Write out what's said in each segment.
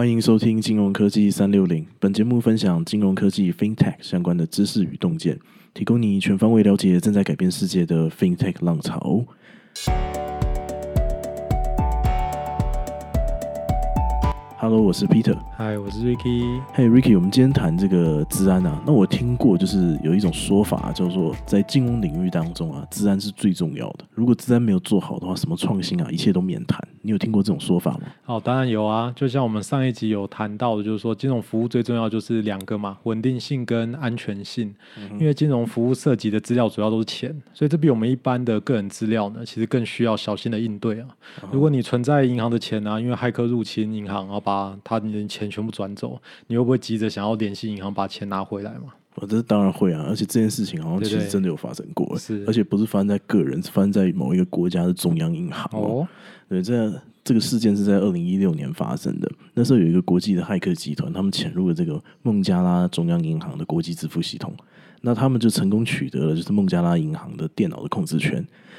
欢迎收听金融科技三六零。本节目分享金融科技 FinTech 相关的知识与洞见，提供你全方位了解正在改变世界的 FinTech 浪潮。Hello，我是 Peter。嗨，我是 Ricky。嘿，Ricky，我们今天谈这个治安啊。那我听过，就是有一种说法叫做，在金融领域当中啊，治安是最重要的。如果治安没有做好的话，什么创新啊，一切都免谈。你有听过这种说法吗？哦，当然有啊。就像我们上一集有谈到的，就是说金融服务最重要就是两个嘛，稳定性跟安全性。因为金融服务涉及的资料主要都是钱，所以这比我们一般的个人资料呢，其实更需要小心的应对啊。如果你存在银行的钱啊，因为骇客入侵银行，然后把他的钱全部转走，你会不会急着想要联系银行把钱拿回来嘛？我这当然会啊，而且这件事情好像其实真的有发生过，是，而且不是发生在个人，是发生在某一个国家的中央银行哦。对，这这个事件是在二零一六年发生的，那时候有一个国际的骇客集团，他们潜入了这个孟加拉中央银行的国际支付系统，那他们就成功取得了就是孟加拉银行的电脑的控制权，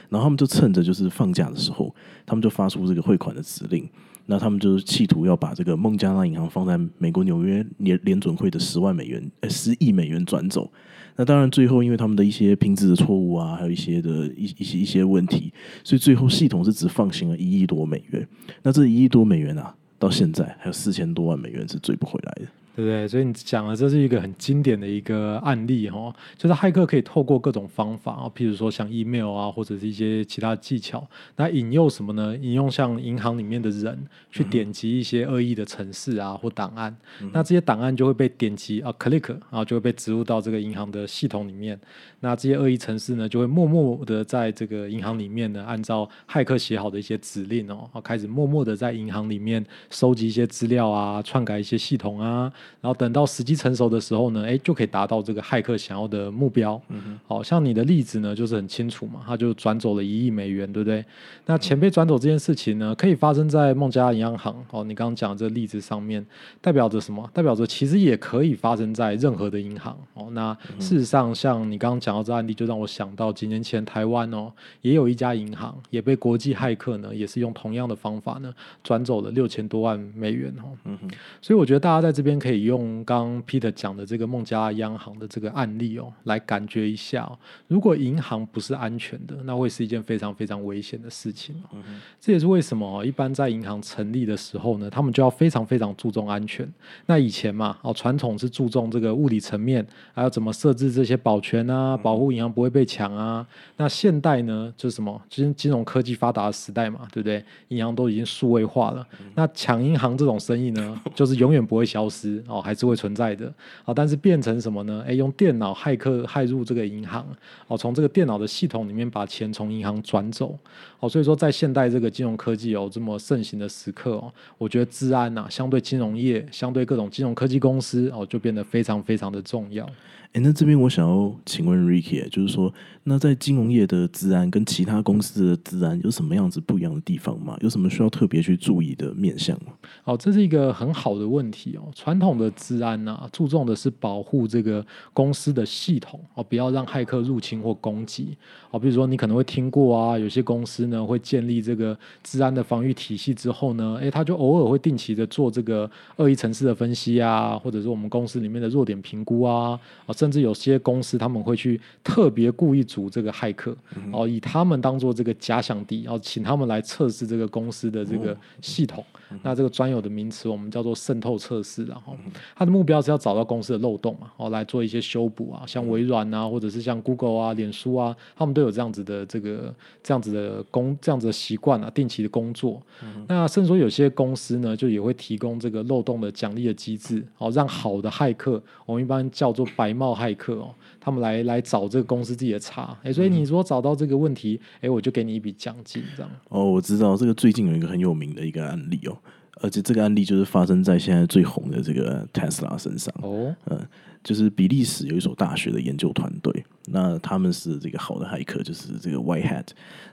然后他们就趁着就是放假的时候，他们就发出这个汇款的指令。那他们就是企图要把这个孟加拉银行放在美国纽约联联准会的十万美元呃十亿美元转走。那当然最后因为他们的一些拼字的错误啊，还有一些的一一些一些问题，所以最后系统是只放行了一亿多美元。那这一亿多美元啊，到现在还有四千多万美元是追不回来的。对不对？所以你讲的这是一个很经典的一个案例哈，就是骇客可以透过各种方法啊，譬如说像 email 啊，或者是一些其他技巧，那引诱什么呢？引诱像银行里面的人去点击一些恶意的程式啊或档案，那这些档案就会被点击啊 click，啊就会被植入到这个银行的系统里面。那这些恶意程式呢，就会默默的在这个银行里面呢，按照骇客写好的一些指令哦，开始默默的在银行里面收集一些资料啊，篡改一些系统啊。然后等到时机成熟的时候呢，哎，就可以达到这个骇客想要的目标。嗯好像你的例子呢，就是很清楚嘛，他就转走了一亿美元，对不对？那钱被转走这件事情呢，可以发生在孟加拉银行。哦，你刚刚讲这个例子上面，代表着什么？代表着其实也可以发生在任何的银行。哦，那事实上，像你刚刚讲到这案例，就让我想到几年前台湾哦，也有一家银行也被国际骇客呢，也是用同样的方法呢，转走了六千多万美元。哦，嗯哼。所以我觉得大家在这边可以。用刚 Peter 讲的这个孟加拉央行的这个案例哦，来感觉一下，如果银行不是安全的，那会是一件非常非常危险的事情哦。这也是为什么一般在银行成立的时候呢，他们就要非常非常注重安全。那以前嘛，哦，传统是注重这个物理层面，还有怎么设置这些保全啊，保护银行不会被抢啊。那现代呢，就是什么？金金融科技发达的时代嘛，对不对？银行都已经数位化了，那抢银行这种生意呢，就是永远不会消失。哦，还是会存在的，啊，但是变成什么呢？哎，用电脑骇客骇入这个银行，哦，从这个电脑的系统里面把钱从银行转走，哦，所以说在现代这个金融科技有这么盛行的时刻哦，我觉得治安呐，相对金融业，相对各种金融科技公司哦，就变得非常非常的重要。哎，那这边我想要请问 Ricky，就是说，那在金融业的治安跟其他公司的治安有什么样子不一样的地方吗？有什么需要特别去注意的面向吗？哦，这是一个很好的问题哦。传统的治安呢，注重的是保护这个公司的系统哦，不要让骇客入侵或攻击哦。比如说，你可能会听过啊，有些公司呢会建立这个治安的防御体系之后呢，哎，他就偶尔会定期的做这个恶意城市的分析啊，或者是我们公司里面的弱点评估啊，啊。甚至有些公司他们会去特别故意组这个骇客，哦，以他们当做这个假想敌，然后请他们来测试这个公司的这个系统。那这个专有的名词我们叫做渗透测试，然后它的目标是要找到公司的漏洞嘛，哦，来做一些修补啊，像微软啊，或者是像 Google 啊、脸书啊，他们都有这样子的这个这样子的工这样子的习惯啊，定期的工作。那甚至说有些公司呢，就也会提供这个漏洞的奖励的机制，哦，让好的骇客，我们一般叫做白帽。骇客哦，他们来来找这个公司自己的差，哎，所以你说找到这个问题，哎，我就给你一笔奖金，这样。哦，我知道这个最近有一个很有名的一个案例哦，而且这个案例就是发生在现在最红的这个 Tesla 身上哦，嗯。就是比利时有一所大学的研究团队，那他们是这个好的骇客，就是这个 White Hat，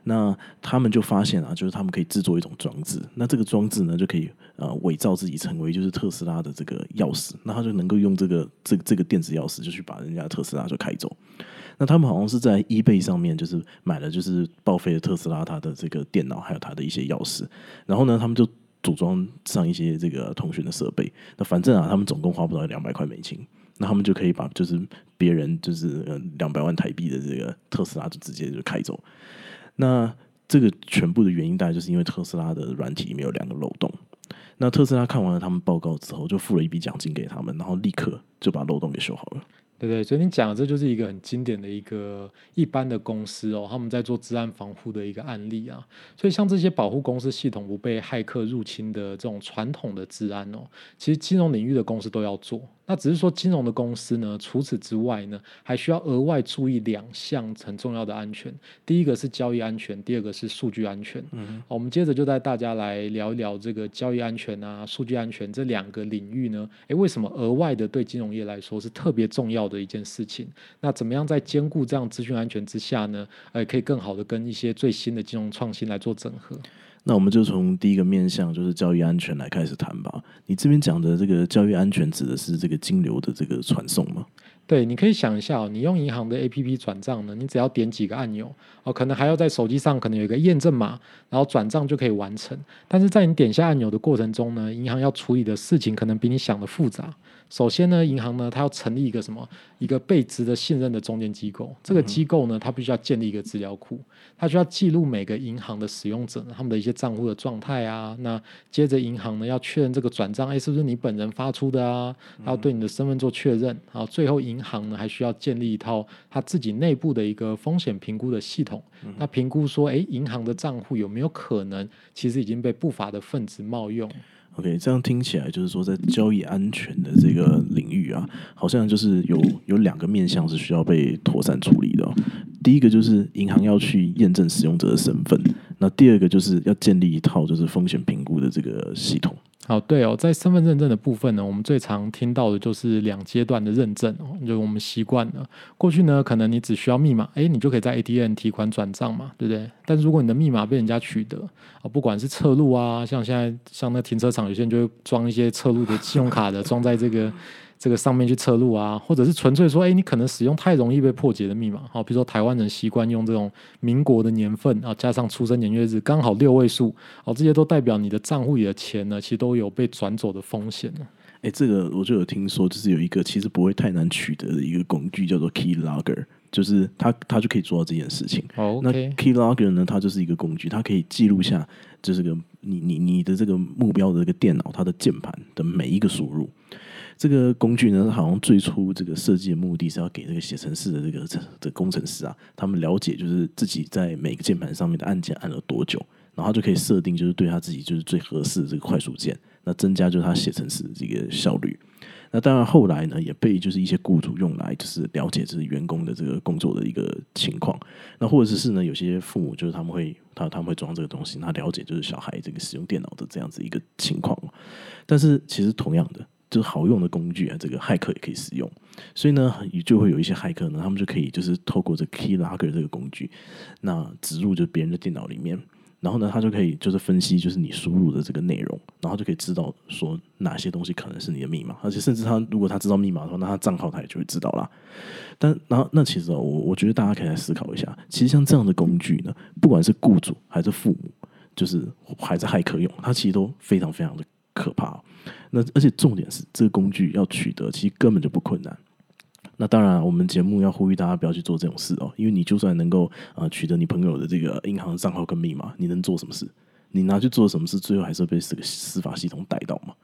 那他们就发现啊，就是他们可以制作一种装置，那这个装置呢就可以呃伪造自己成为就是特斯拉的这个钥匙，那他就能够用这个这这个电子钥匙就去把人家特斯拉就开走。那他们好像是在 eBay 上面就是买了就是报废的特斯拉它的这个电脑还有它的一些钥匙，然后呢他们就。组装上一些这个通讯的设备。那反正啊，他们总共花不到两百块美金，那他们就可以把就是别人就是两百万台币的这个特斯拉就直接就开走。那这个全部的原因，大概就是因为特斯拉的软体里面有两个漏洞。那特斯拉看完了他们报告之后，就付了一笔奖金给他们，然后立刻就把漏洞给修好了。对不对，所以你讲的这就是一个很经典的一个一般的公司哦，他们在做治安防护的一个案例啊。所以像这些保护公司系统不被骇客入侵的这种传统的治安哦，其实金融领域的公司都要做。那只是说金融的公司呢，除此之外呢，还需要额外注意两项很重要的安全。第一个是交易安全，第二个是数据安全。嗯，我们接着就带大家来聊一聊这个交易安全啊、数据安全这两个领域呢，诶，为什么额外的对金融业来说是特别重要的一件事情？那怎么样在兼顾这样资讯安全之下呢，呃，可以更好的跟一些最新的金融创新来做整合？那我们就从第一个面向，就是交易安全来开始谈吧。你这边讲的这个交易安全，指的是这个金流的这个传送吗？对，你可以想一下，你用银行的 APP 转账呢，你只要点几个按钮，哦，可能还要在手机上可能有一个验证码，然后转账就可以完成。但是在你点下按钮的过程中呢，银行要处理的事情可能比你想的复杂。首先呢，银行呢，它要成立一个什么？一个被值得信任的中间机构。这个机构呢，它必须要建立一个资料库，它需要记录每个银行的使用者他们的一些账户的状态啊。那接着银行呢，要确认这个转账，哎，是不是你本人发出的啊？然后对你的身份做确认。然后最后银行呢，还需要建立一套它自己内部的一个风险评估的系统。那评估说，哎，银行的账户有没有可能其实已经被不法的分子冒用？OK，这样听起来就是说，在交易安全的这个领域啊，好像就是有有两个面向是需要被妥善处理的。第一个就是银行要去验证使用者的身份，那第二个就是要建立一套就是风险评估的这个系统。好，对哦，在身份认证的部分呢，我们最常听到的就是两阶段的认证哦，就我们习惯了。过去呢，可能你只需要密码，哎，你就可以在 ATM 提款转账嘛，对不对？但如果你的密码被人家取得啊，不管是侧录啊，像现在像那停车场，有些人就会装一些侧录的信用卡的，装在这个。这个上面去测录啊，或者是纯粹说，哎，你可能使用太容易被破解的密码，好，比如说台湾人习惯用这种民国的年份啊，加上出生年月日刚好六位数，哦，这些都代表你的账户里的钱呢，其实都有被转走的风险呢。哎，这个我就有听说，就是有一个其实不会太难取得的一个工具，叫做 Keylogger，就是它它就可以做到这件事情。哦，那 Keylogger 呢，它就是一个工具，它可以记录下就是个你你你的这个目标的这个电脑它的键盘的每一个输入。这个工具呢，好像最初这个设计的目的是要给这个写程式的这个这这工程师啊，他们了解就是自己在每个键盘上面的按键按了多久，然后就可以设定就是对他自己就是最合适的这个快速键，那增加就是他写程式的这个效率。那当然后来呢，也被就是一些雇主用来就是了解就是员工的这个工作的一个情况。那或者是呢，有些父母就是他们会他他们会装这个东西，那了解就是小孩这个使用电脑的这样子一个情况。但是其实同样的。就是好用的工具啊，这个骇客也可以使用，所以呢，就会有一些骇客呢，他们就可以就是透过这 Keylogger 这个工具，那植入就别人的电脑里面，然后呢，他就可以就是分析就是你输入的这个内容，然后就可以知道说哪些东西可能是你的密码，而且甚至他如果他知道密码的话，那他账号他也就会知道啦。但然后那其实我我觉得大家可以来思考一下，其实像这样的工具呢，不管是雇主还是父母，就是还是骇客用，它其实都非常非常的可怕。那而且重点是，这个工具要取得，其实根本就不困难。那当然，我们节目要呼吁大家不要去做这种事哦，因为你就算能够啊取得你朋友的这个银行账号跟密码，你能做什么事？你拿去做什么事？最后还是被这个司法系统逮到嘛？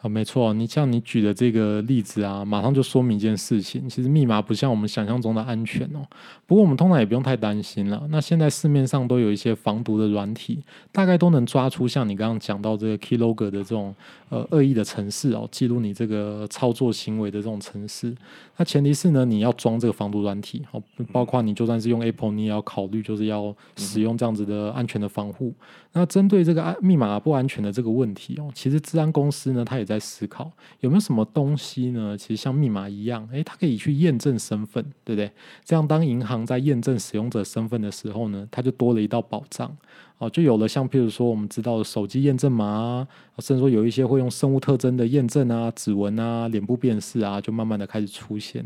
啊，没错，你像你举的这个例子啊，马上就说明一件事情，其实密码不像我们想象中的安全哦。不过我们通常也不用太担心了。那现在市面上都有一些防毒的软体，大概都能抓出像你刚刚讲到这个 Keylogger 的这种呃恶意的程式哦，记录你这个操作行为的这种程式。那前提是呢，你要装这个防毒软体哦，包括你就算是用 Apple，你也要考虑就是要使用这样子的安全的防护。那针对这个安密码不安全的这个问题哦，其实治安公司呢，它也在思考有没有什么东西呢？其实像密码一样，诶，它可以去验证身份，对不对？这样当银行在验证使用者身份的时候呢，它就多了一道保障哦，就有了像譬如说我们知道的手机验证码啊，甚至说有一些会用生物特征的验证啊、指纹啊、脸部辨识啊，就慢慢的开始出现。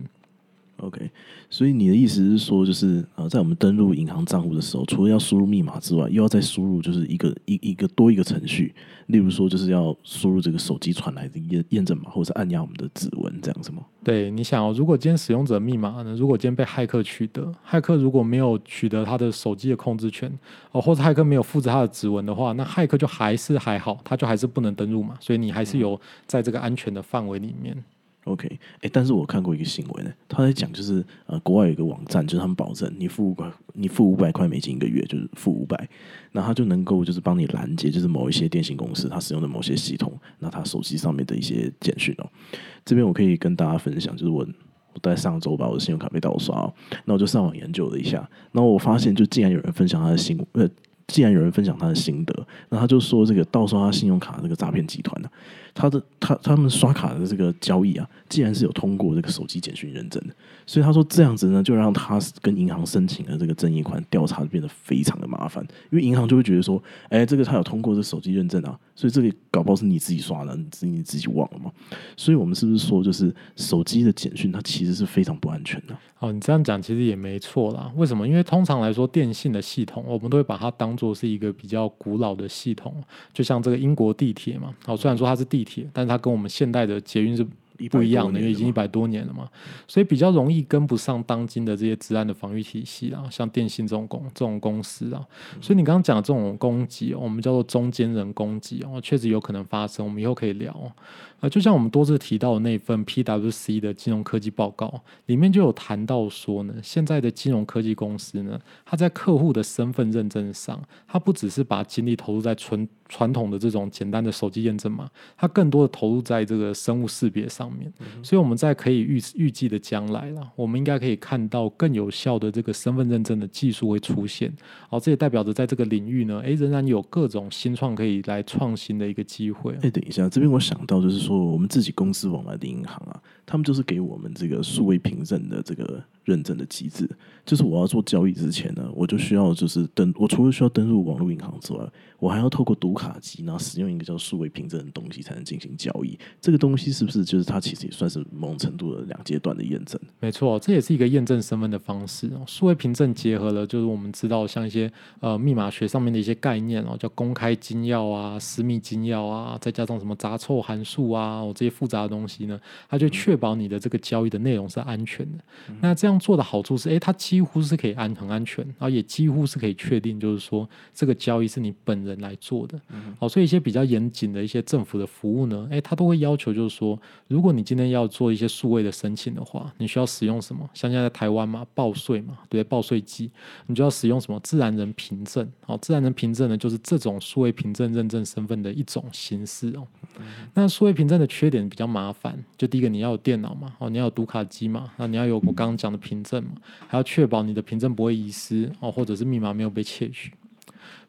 OK，所以你的意思是说，就是呃，在我们登录银行账户的时候，除了要输入密码之外，又要再输入就是一个一一个多一个程序，例如说就是要输入这个手机传来的验验证码，或者是按压我们的指纹这样子吗？对，你想哦，如果今天使用者密码呢，如果今天被骇客取得，骇客如果没有取得他的手机的控制权哦，或者骇客没有复制他的指纹的话，那骇客就还是还好，他就还是不能登录嘛，所以你还是有在这个安全的范围里面。OK，哎，但是我看过一个新闻呢，他在讲就是呃，国外有一个网站，就是他们保证你付五百，你付五百块美金一个月，就是付五百，那他就能够就是帮你拦截，就是某一些电信公司他使用的某些系统，那他手机上面的一些简讯哦。这边我可以跟大家分享，就是我我在上周把我的信用卡被盗刷，那我就上网研究了一下，然后我发现就竟然有人分享他的新呃，既然有人分享他的心得，那他就说这个盗刷他信用卡这个诈骗集团呢。他的他他们刷卡的这个交易啊，既然是有通过这个手机简讯认证的，所以他说这样子呢，就让他跟银行申请的这个争议款调查变得非常的麻烦，因为银行就会觉得说，哎，这个他有通过这手机认证啊，所以这里搞不好是你自己刷的，你自己自己忘了嘛？所以我们是不是说，就是手机的简讯它其实是非常不安全的？哦，你这样讲其实也没错啦。为什么？因为通常来说，电信的系统我们都会把它当做是一个比较古老的系统，就像这个英国地铁嘛。哦，虽然说它是地铁，但是它跟我们现代的捷运是不一样的，因为已经一百多年了嘛，所以比较容易跟不上当今的这些治安的防御体系啊，像电信这种公这种公司啊，所以你刚刚讲的这种攻击，我们叫做中间人攻击哦，确实有可能发生，我们以后可以聊。啊，就像我们多次提到的那份 PWC 的金融科技报告里面就有谈到说呢，现在的金融科技公司呢，它在客户的身份认证上，它不只是把精力投入在纯传统的这种简单的手机验证码，它更多的投入在这个生物识别上面。所以我们在可以预预计的将来啦，我们应该可以看到更有效的这个身份认证的技术会出现。哦，这也代表着在这个领域呢，诶，仍然有各种新创可以来创新的一个机会。哎，等一下，这边我想到就是说。我们自己公司往来的银行啊，他们就是给我们这个数位凭证的这个。认证的机制，就是我要做交易之前呢，我就需要就是登，我除了需要登入网络银行之外，我还要透过读卡机，然后使用一个叫数位凭证的东西才能进行交易。这个东西是不是就是它其实也算是某种程度的两阶段的验证？没错，这也是一个验证身份的方式。数位凭证结合了就是我们知道像一些呃密码学上面的一些概念哦，叫公开金钥啊、私密金钥啊，再加上什么杂凑函数啊，哦这些复杂的东西呢，它就确保你的这个交易的内容是安全的。那这样。做的好处是，哎，它几乎是可以安很安全，然后也几乎是可以确定，就是说这个交易是你本人来做的。好，所以一些比较严谨的一些政府的服务呢，诶，它都会要求，就是说，如果你今天要做一些数位的申请的话，你需要使用什么？像现在台湾嘛，报税嘛，对，报税机，你就要使用什么自然人凭证。好，自然人凭证呢，就是这种数位凭证认证身份的一种形式哦。那数位凭证的缺点比较麻烦，就第一个你要有电脑嘛，哦，你要有读卡机嘛，那你要有我刚刚讲的凭证嘛，还要确保你的凭证不会遗失哦，或者是密码没有被窃取。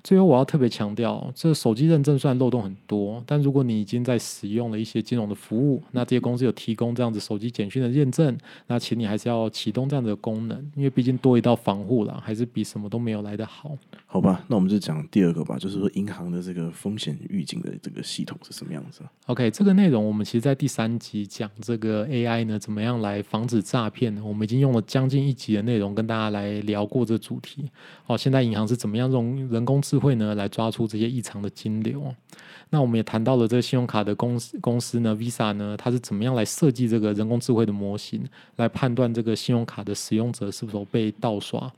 最后我要特别强调，这手机认证虽然漏洞很多，但如果你已经在使用了一些金融的服务，那这些公司有提供这样子手机简讯的验证，那请你还是要启动这样的功能，因为毕竟多一道防护了，还是比什么都没有来的好。好吧，那我们就讲第二个吧，就是说银行的这个风险预警的这个系统是什么样子？OK，这个内容我们其实，在第三集讲这个 AI 呢，怎么样来防止诈骗呢？我们已经用了将近一集的内容跟大家来聊过这主题。哦，现在银行是怎么样用人工智智慧呢，来抓出这些异常的金流。那我们也谈到了这个信用卡的公司公司呢，Visa 呢，它是怎么样来设计这个人工智慧的模型，来判断这个信用卡的使用者是否被盗刷。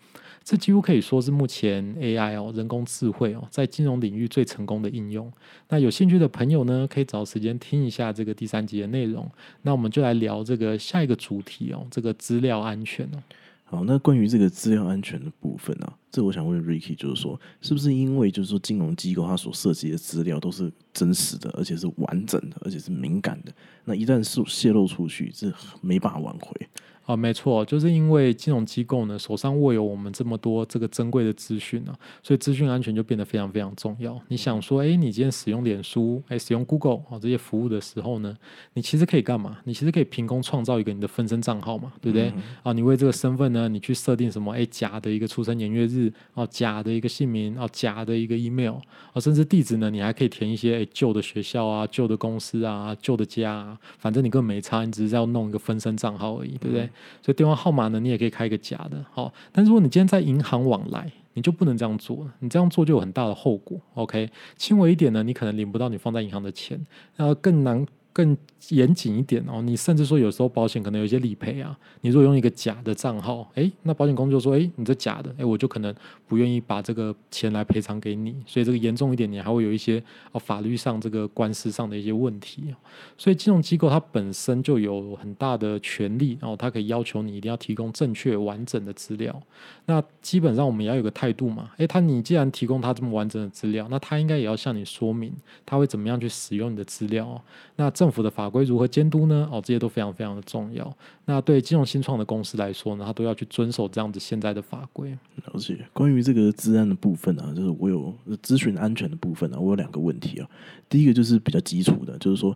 这几乎可以说是目前 AI 哦，人工智慧哦，在金融领域最成功的应用。那有兴趣的朋友呢，可以找时间听一下这个第三集的内容。那我们就来聊这个下一个主题哦，这个资料安全哦。好，那关于这个资料安全的部分啊，这我想问 Ricky，就是说，是不是因为就是说金融机构它所涉及的资料都是真实的，而且是完整的，而且是敏感的，那一旦是泄露出去，是没办法挽回。啊，没错，就是因为金融机构呢手上握有我们这么多这个珍贵的资讯呢，所以资讯安全就变得非常非常重要。你想说，哎，你今天使用脸书，哎，使用 Google 啊这些服务的时候呢，你其实可以干嘛？你其实可以凭空创造一个你的分身账号嘛，对不对？啊，你为这个身份呢，你去设定什么？哎，假的一个出生年月日，哦，假的一个姓名，哦，假的一个 email，啊，甚至地址呢，你还可以填一些哎旧的学校啊、旧的公司啊、旧的家，啊，反正你根本没差，你只是要弄一个分身账号而已，对不对？所以电话号码呢，你也可以开一个假的。好，但是如果你今天在银行往来，你就不能这样做了，你这样做就有很大的后果。OK，轻微一点呢，你可能领不到你放在银行的钱，然后更难。更严谨一点哦，你甚至说有时候保险可能有一些理赔啊，你如果用一个假的账号，诶，那保险公司就说，诶，你这假的，诶，我就可能不愿意把这个钱来赔偿给你，所以这个严重一点，你还会有一些哦法律上这个官司上的一些问题。所以金融机构它本身就有很大的权利，然后它可以要求你一定要提供正确完整的资料。那基本上我们也要有个态度嘛，诶，他你既然提供他这么完整的资料，那他应该也要向你说明他会怎么样去使用你的资料哦。那这政府的法规如何监督呢？哦，这些都非常非常的重要。那对金融新创的公司来说呢，他都要去遵守这样子现在的法规。了解。关于这个治安的部分啊，就是我有咨询安全的部分啊，我有两个问题啊。第一个就是比较基础的，就是说，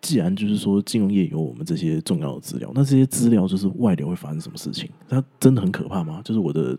既然就是说金融业有我们这些重要的资料，那这些资料就是外流会发生什么事情？它真的很可怕吗？就是我的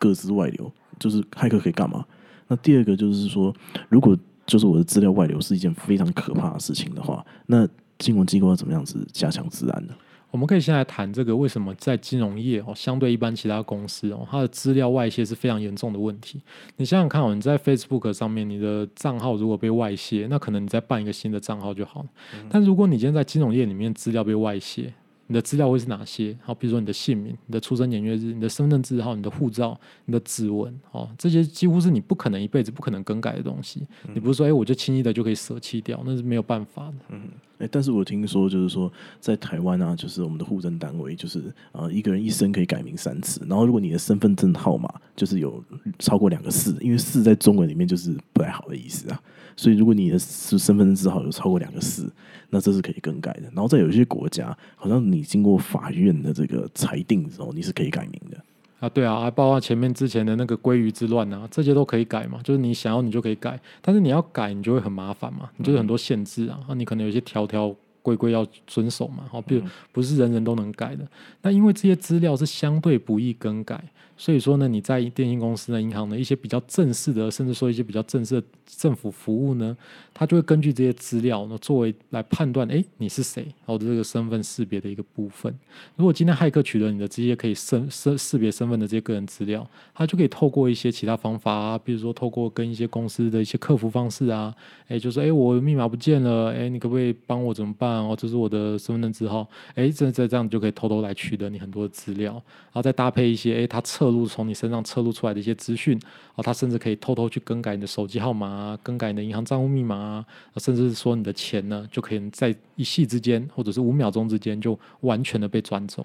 各自外流，就是骇客可以干嘛？那第二个就是说，如果就是我的资料外流是一件非常可怕的事情的话，那金融机构要怎么样子加强治安呢？我们可以先来谈这个为什么在金融业哦，相对一般其他公司哦，它的资料外泄是非常严重的问题。你想想看哦，你在 Facebook 上面，你的账号如果被外泄，那可能你再办一个新的账号就好了。但如果你今天在金融业里面资料被外泄，你的资料会是哪些？好，比如说你的姓名、你的出生年月日、你的身份证号、你的护照、你的指纹，哦，这些几乎是你不可能一辈子不可能更改的东西。你不是说，哎，我就轻易的就可以舍弃掉，那是没有办法的。嗯，哎，但是我听说，就是说，在台湾啊，就是我们的户政单位，就是呃，一个人一生可以改名三次。然后，如果你的身份证号码就是有超过两个四，因为四在中文里面就是不太好的意思啊。所以，如果你的是身份证字号有超过两个四，那这是可以更改的。然后，在有些国家，好像你经过法院的这个裁定之后，你是可以改名的啊。对啊，还包括前面之前的那个鲑鱼之乱啊，这些都可以改嘛。就是你想要，你就可以改。但是你要改，你就会很麻烦嘛。你就是很多限制啊。啊，你可能有些条条规规要遵守嘛。好，比如不是人人都能改的。那因为这些资料是相对不易更改。所以说呢，你在电信公司呢、银行的一些比较正式的，甚至说一些比较正式的政府服务呢，它就会根据这些资料呢，作为来判断，哎，你是谁，然后这个身份识别的一个部分。如果今天骇客取得你的这些可以身身识别身份的这些个人资料，他就可以透过一些其他方法啊，比如说透过跟一些公司的一些客服方式啊，哎，就是哎，我密码不见了，哎，你可不可以帮我怎么办？哦，这是我的身份证字号，哎，这这这样就可以偷偷来取得你很多的资料，然后再搭配一些，哎，他测。测录从你身上测录出来的一些资讯，哦，他甚至可以偷偷去更改你的手机号码啊，更改你的银行账户密码啊，甚至是说你的钱呢，就可以在一息之间，或者是五秒钟之间，就完全的被转走。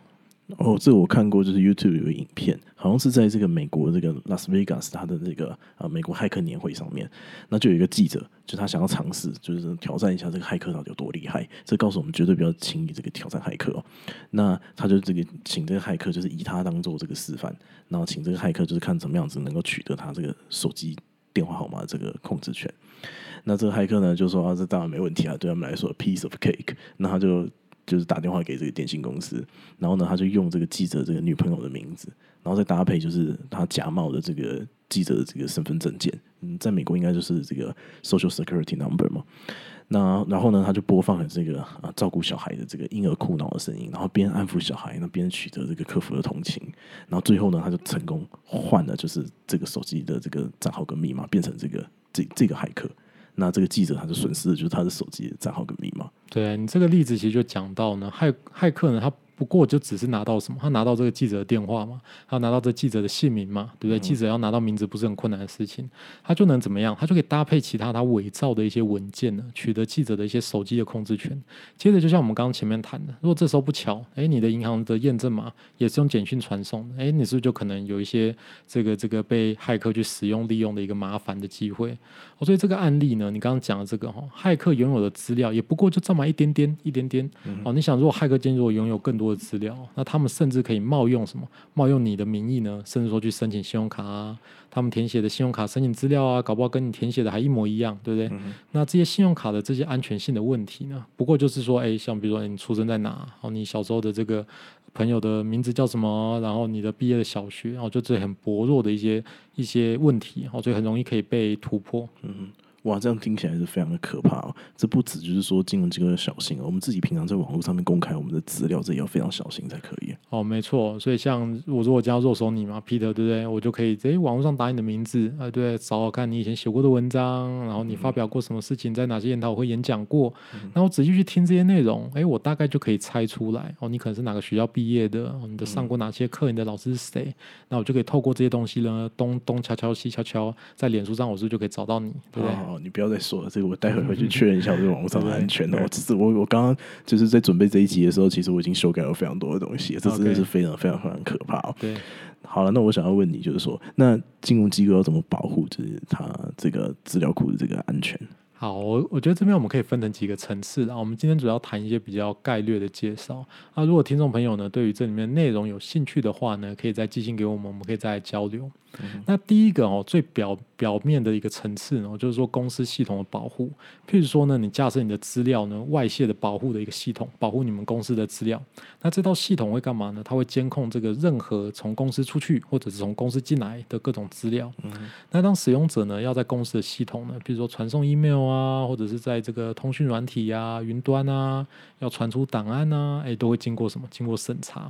哦，这我看过，就是 YouTube 有个影片，好像是在这个美国这个拉斯维加斯，他的这个啊美国骇客年会上面，那就有一个记者，就他想要尝试，就是挑战一下这个骇客到底有多厉害。这告诉我们绝对不要轻易这个挑战骇客哦。那他就这个请这个骇客，就是以他当做这个示范，然后请这个骇客就是看怎么样子能够取得他这个手机电话号码这个控制权。那这个骇客呢就说啊，这当然没问题啊，对他们来说 piece of cake。那他就。就是打电话给这个电信公司，然后呢，他就用这个记者这个女朋友的名字，然后再搭配就是他假冒的这个记者的这个身份证件，嗯，在美国应该就是这个 Social Security Number 嘛。那然后呢，他就播放了这个啊照顾小孩的这个婴儿哭闹的声音，然后边安抚小孩，那边取得这个客服的同情，然后最后呢，他就成功换了就是这个手机的这个账号跟密码，变成这个这这个骇客。那这个记者他就损失的就是他的手机账号跟密码。对你这个例子其实就讲到呢，骇骇客呢他。不过就只是拿到什么？他拿到这个记者的电话嘛？他拿到这记者的姓名嘛？对不对？记者要拿到名字不是很困难的事情，他就能怎么样？他就可以搭配其他他伪造的一些文件呢，取得记者的一些手机的控制权。接着就像我们刚刚前面谈的，如果这时候不巧，哎，你的银行的验证码也是用简讯传送的，哎，你是不是就可能有一些这个这个被骇客去使用利用的一个麻烦的机会？哦，所以这个案例呢，你刚刚讲的这个哈，骇客拥有的资料也不过就这么一点点，一点点。哦，你想，如果骇客今天如果拥有更多的资料，那他们甚至可以冒用什么？冒用你的名义呢？甚至说去申请信用卡啊，他们填写的信用卡申请资料啊，搞不好跟你填写的还一模一样，对不对？那这些信用卡的这些安全性的问题呢？不过就是说，哎，像比如说你出生在哪，然后，你小时候的这个朋友的名字叫什么？然后你的毕业的小学，然后就这很薄弱的一些一些问题，哦，所以很容易可以被突破。嗯。哇，这样听起来是非常的可怕哦。这不止就是说金融机构要小心哦，我们自己平常在网络上面公开我们的资料，这也要非常小心才可以。哦，没错。所以像我如果加入手你嘛，Peter，对不对？我就可以在网络上打你的名字，啊，对，找找看你以前写过的文章，然后你发表过什么事情，在哪些研讨会演讲过，那我仔细去听这些内容，哎，我大概就可以猜出来哦，你可能是哪个学校毕业的，你的上过哪些课，你的老师是谁？那我就可以透过这些东西呢，东东敲敲西敲敲，在脸书上我是不是就可以找到你？对不对？哦，你不要再说了，这个我待会回去 确认一下我个网络上的安全哦。只是我我刚刚就是在准备这一集的时候，其实我已经修改了非常多的东西，这真的是非常非常非常可怕哦。对，好了，那我想要问你，就是说，那金融机构要怎么保护就是它这个资料库的这个安全？好，我我觉得这边我们可以分成几个层次啊。我们今天主要谈一些比较概略的介绍。那如果听众朋友呢，对于这里面内容有兴趣的话呢，可以再寄信给我们，我们可以再来交流。那第一个哦，最表表面的一个层次呢，就是说公司系统的保护。譬如说呢，你架设你的资料呢，外泄的保护的一个系统，保护你们公司的资料。那这套系统会干嘛呢？它会监控这个任何从公司出去或者是从公司进来的各种资料。那当使用者呢，要在公司的系统呢，比如说传送 email 啊，或者是在这个通讯软体啊、云端啊，要传出档案啊，哎，都会经过什么？经过审查。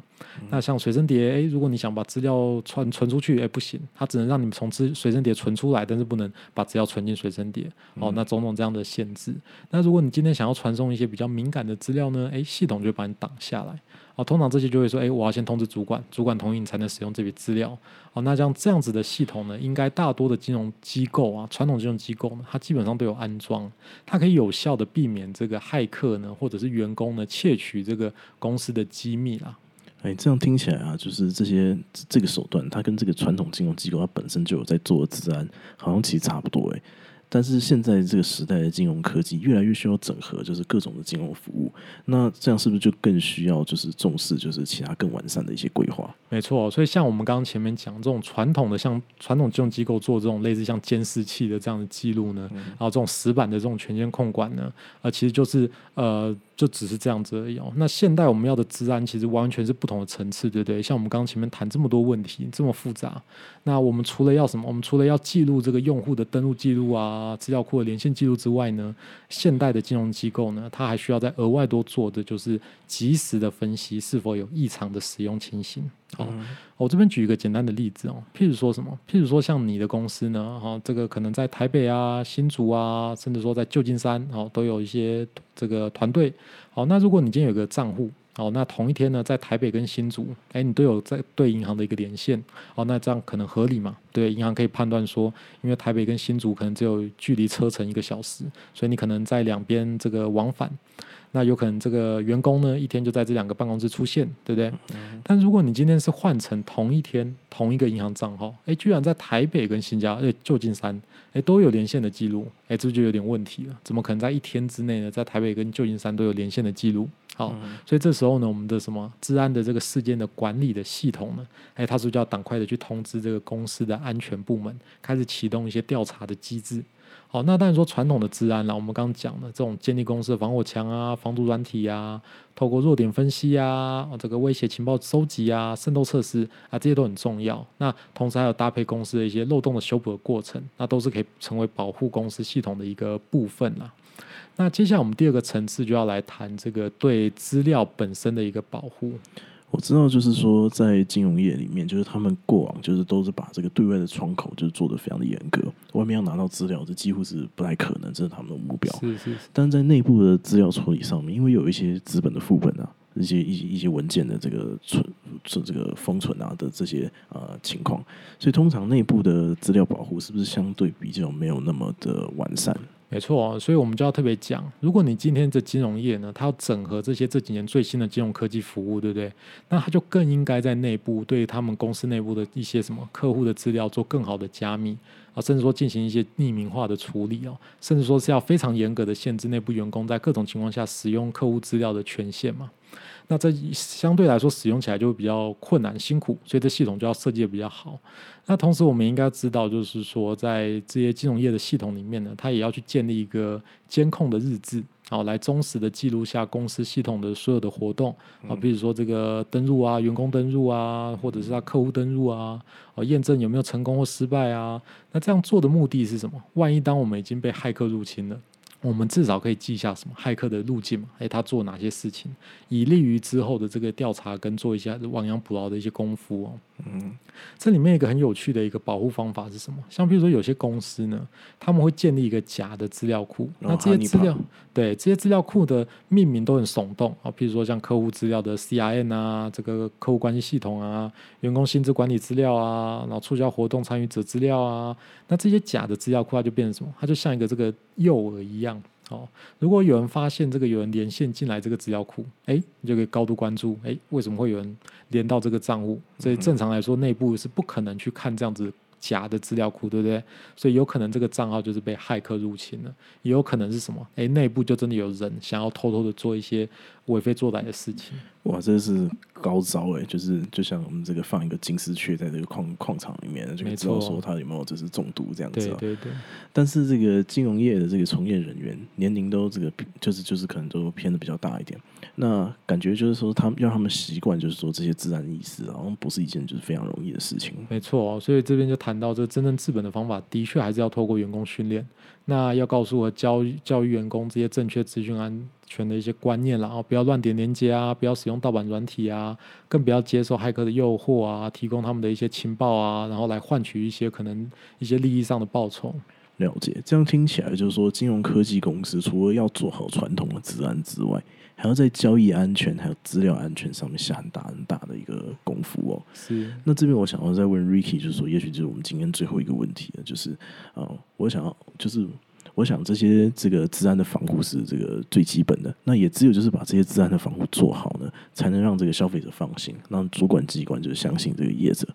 那像随身碟，哎，如果你想把资料传传出去，哎，不行。它只能让你们从资随身碟存出来，但是不能把资料存进随身碟。哦，那种种这样的限制。那如果你今天想要传送一些比较敏感的资料呢？诶，系统就会把你挡下来。哦，通常这些就会说，诶，我要先通知主管，主管同意你才能使用这笔资料。哦，那像这样子的系统呢，应该大多的金融机构啊，传统金融机构呢，它基本上都有安装，它可以有效的避免这个骇客呢，或者是员工呢窃取这个公司的机密啦。哎，这样听起来啊，就是这些这个手段，它跟这个传统金融机构它本身就有在做治安，好像其实差不多哎。但是现在这个时代的金融科技越来越需要整合，就是各种的金融服务。那这样是不是就更需要就是重视就是其他更完善的一些规划？没错，所以像我们刚刚前面讲这种传统的像传统金融机构做这种类似像监视器的这样的记录呢，然后这种死板的这种权限控管呢，啊，其实就是呃。就只是这样子而已哦。那现代我们要的治安其实完全是不同的层次，对不对？像我们刚刚前面谈这么多问题，这么复杂，那我们除了要什么？我们除了要记录这个用户的登录记录啊、资料库的连线记录之外呢？现代的金融机构呢，它还需要在额外多做的就是及时的分析是否有异常的使用情形。好，我这边举一个简单的例子哦，譬如说什么？譬如说像你的公司呢，哈，这个可能在台北啊、新竹啊，甚至说在旧金山，哦，都有一些这个团队。好，那如果你今天有个账户，哦，那同一天呢，在台北跟新竹，哎，你都有在对银行的一个连线，哦，那这样可能合理嘛？对，银行可以判断说，因为台北跟新竹可能只有距离车程一个小时，所以你可能在两边这个往返。那有可能这个员工呢，一天就在这两个办公室出现，对不对？但如果你今天是换成同一天同一个银行账号，哎，居然在台北跟新加坡、旧金山，哎，都有连线的记录，哎，这就有点问题了。怎么可能在一天之内呢，在台北跟旧金山都有连线的记录？好，所以这时候呢，我们的什么治安的这个事件的管理的系统呢，哎，它是不是就要赶快的去通知这个公司的安全部门，开始启动一些调查的机制？好，那当然说传统的治安啦，我们刚刚讲的这种建立公司的防火墙啊、防毒软体啊、透过弱点分析啊、这个威胁情报收集啊、渗透测试啊，这些都很重要。那同时还有搭配公司的一些漏洞的修补的过程，那都是可以成为保护公司系统的一个部分啦。那接下来我们第二个层次就要来谈这个对资料本身的一个保护。我知道，就是说，在金融业里面，就是他们过往就是都是把这个对外的窗口就是做的非常的严格，外面要拿到资料，这几乎是不太可能，这是他们的目标。是是。但在内部的资料处理上面，因为有一些资本的副本啊，一些一些一些文件的这个存存这个封存啊的这些呃情况，所以通常内部的资料保护是不是相对比较没有那么的完善？没错，所以我们就要特别讲，如果你今天这金融业呢，它要整合这些这几年最新的金融科技服务，对不对？那它就更应该在内部对他们公司内部的一些什么客户的资料做更好的加密啊，甚至说进行一些匿名化的处理哦，甚至说是要非常严格的限制内部员工在各种情况下使用客户资料的权限嘛。那这相对来说使用起来就会比较困难辛苦，所以这系统就要设计的比较好。那同时我们应该知道，就是说在这些金融业的系统里面呢，它也要去建立一个监控的日志，好来忠实的记录下公司系统的所有的活动啊，比如说这个登录啊、员工登录啊，或者是他客户登录啊，哦验证有没有成功或失败啊。那这样做的目的是什么？万一当我们已经被骇客入侵了？我们至少可以记下什么骇客的路径嘛？哎，他做哪些事情，以利于之后的这个调查跟做一下亡羊补牢的一些功夫哦。嗯，这里面一个很有趣的一个保护方法是什么？像比如说有些公司呢，他们会建立一个假的资料库，那这些资料，对这些资料库的命名都很耸动啊，譬如说像客户资料的 CRN 啊，这个客户关系系统啊，员工薪资管理资料啊，然后促销活动参与者资料啊，那这些假的资料库它就变成什么？它就像一个这个诱饵一样。哦，如果有人发现这个有人连线进来这个资料库，哎，你就可以高度关注，哎，为什么会有人连到这个账户？所以正常来说，内部是不可能去看这样子假的资料库，对不对？所以有可能这个账号就是被骇客入侵了，也有可能是什么？哎，内部就真的有人想要偷偷的做一些为非作歹的事情。哇，这是高招哎！就是就像我们这个放一个金丝雀在这个矿矿场里面，就知道说他有没有就是中毒这样子。对对对。但是这个金融业的这个从业人员年龄都这个就是就是可能都偏的比较大一点。那感觉就是说他们让他们习惯就是说这些自然意识，好像不是一件就是非常容易的事情。没错，所以这边就谈到这真正治本的方法，的确还是要透过员工训练。那要告诉我教教育员工这些正确资讯安全的一些观念然后不要乱点连接啊，不要使用盗版软体啊，更不要接受骇客的诱惑啊，提供他们的一些情报啊，然后来换取一些可能一些利益上的报酬。了解，这样听起来就是说，金融科技公司除了要做好传统的治安之外，还要在交易安全还有资料安全上面下很大很大的一个功夫哦。是。那这边我想要再问 Ricky，就是说，也许就是我们今天最后一个问题了，就是啊，我想要就是，我想这些这个治安的防护是这个最基本的，那也只有就是把这些治安的防护做好呢，才能让这个消费者放心，让主管机关就是相信这个业者。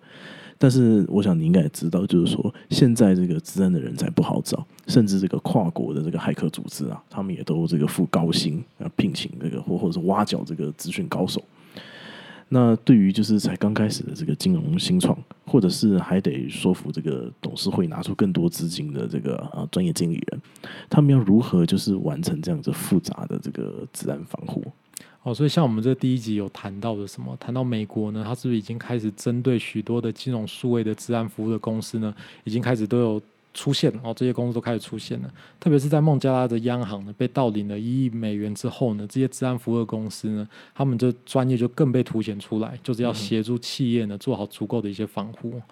但是，我想你应该也知道，就是说，现在这个治安的人才不好找，甚至这个跨国的这个骇客组织啊，他们也都这个付高薪啊，聘请这个或或者是挖角这个资讯高手。那对于就是才刚开始的这个金融新创，或者是还得说服这个董事会拿出更多资金的这个啊专业经理人，他们要如何就是完成这样子复杂的这个治安防护？哦，所以像我们这第一集有谈到的什么？谈到美国呢，它是不是已经开始针对许多的金融数位的治安服务的公司呢？已经开始都有出现哦，这些公司都开始出现了。特别是在孟加拉的央行呢被盗领了一亿美元之后呢，这些治安服务的公司呢，他们的专业就更被凸显出来，就是要协助企业呢做好足够的一些防护。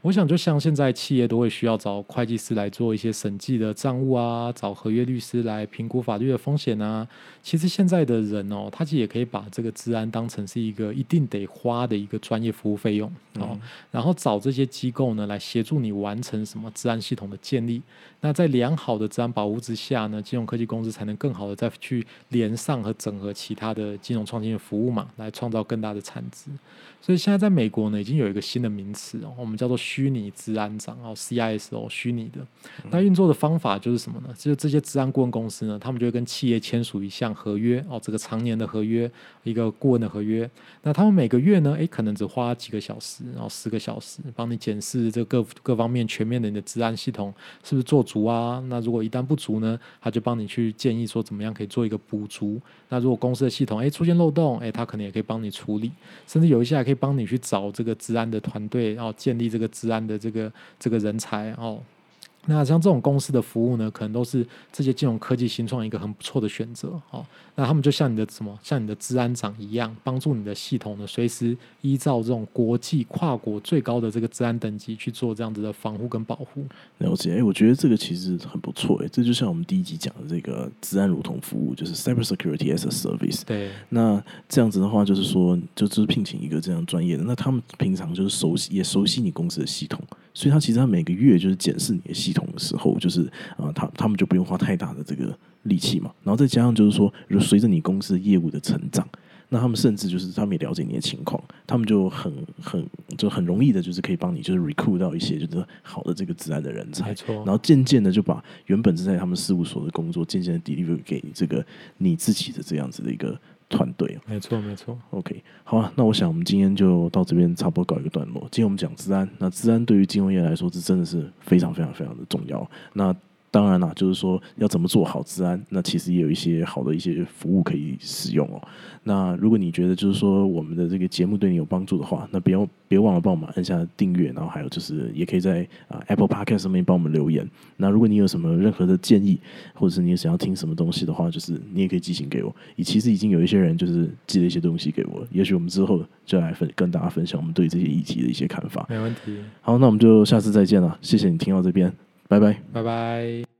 我想，就像现在企业都会需要找会计师来做一些审计的账务啊，找合约律师来评估法律的风险啊。其实现在的人哦，他其实也可以把这个治安当成是一个一定得花的一个专业服务费用哦。然后找这些机构呢来协助你完成什么治安系统的建立。那在良好的治安保护之下呢，金融科技公司才能更好的再去连上和整合其他的金融创新的服务嘛，来创造更大的产值。所以现在在美国呢，已经有一个新的名词哦，我们叫做虚拟治安长哦，CISO 虚拟的。那运作的方法就是什么呢？就是这些治安顾问公司呢，他们就会跟企业签署一项合约哦，这个常年的合约，一个顾问的合约。那他们每个月呢，诶，可能只花几个小时，然后十个小时，帮你检视这各各方面全面的你的治安系统是不是做足啊？那如果一旦不足呢，他就帮你去建议说怎么样可以做一个补足。那如果公司的系统诶出现漏洞，诶，他可能也可以帮你处理，甚至有一些还可以帮你去找这个治安的团队，然后建立这个治安的这个这个人才哦。那像这种公司的服务呢，可能都是这些金融科技新创一个很不错的选择哦。那他们就像你的什么，像你的治安长一样，帮助你的系统呢，随时依照这种国际跨国最高的这个治安等级去做这样子的防护跟保护。了解，哎，我觉得这个其实很不错，哎，这就像我们第一集讲的这个治安如同服务，就是 cyber security as a service。对。那这样子的话，就是说，就就是聘请一个这样专业的，那他们平常就是熟悉，也熟悉你公司的系统。所以，他其实他每个月就是检视你的系统的时候，就是啊，他他们就不用花太大的这个力气嘛。然后再加上就是说，随着你公司业务的成长，那他们甚至就是他们也了解你的情况，他们就很很就很容易的，就是可以帮你就是 recruit 到一些就是好的这个自然的人才。没错。然后渐渐的就把原本是在他们事务所的工作，渐渐的 deliver 给这个你自己的这样子的一个。团队。没错，没错。OK，好啊，那我想我们今天就到这边差不多搞一个段落。今天我们讲治安，那治安对于金融业来说，这真的是非常非常非常的重要。那当然啦，就是说要怎么做好治安，那其实也有一些好的一些服务可以使用哦。那如果你觉得就是说我们的这个节目对你有帮助的话，那别别忘了帮我们按下订阅，然后还有就是也可以在啊 Apple Podcast 上面帮我们留言。那如果你有什么任何的建议，或者是你想要听什么东西的话，就是你也可以寄信给我。也其实已经有一些人就是寄了一些东西给我，也许我们之后就来分跟大家分享我们对这些议题的一些看法。没问题。好，那我们就下次再见了。谢谢你听到这边。拜拜，拜拜。